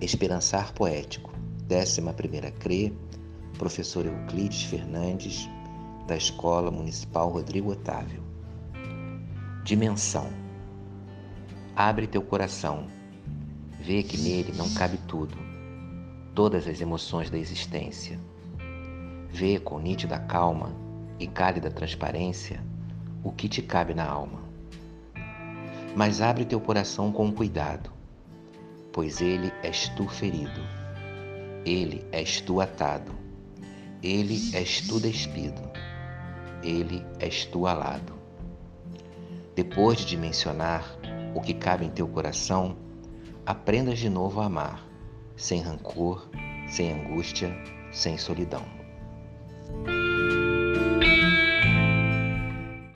Esperançar Poético, 11 CRE, professor Euclides Fernandes, da Escola Municipal Rodrigo Otávio. Dimensão. Abre teu coração, vê que nele não cabe tudo, todas as emoções da existência. Vê com nítida calma e cálida transparência o que te cabe na alma. Mas abre teu coração com cuidado, pois ele és tu ferido, ele és tu atado, ele és tu despido, ele és tu alado. Depois de dimensionar o que cabe em teu coração, aprendas de novo a amar, sem rancor, sem angústia, sem solidão.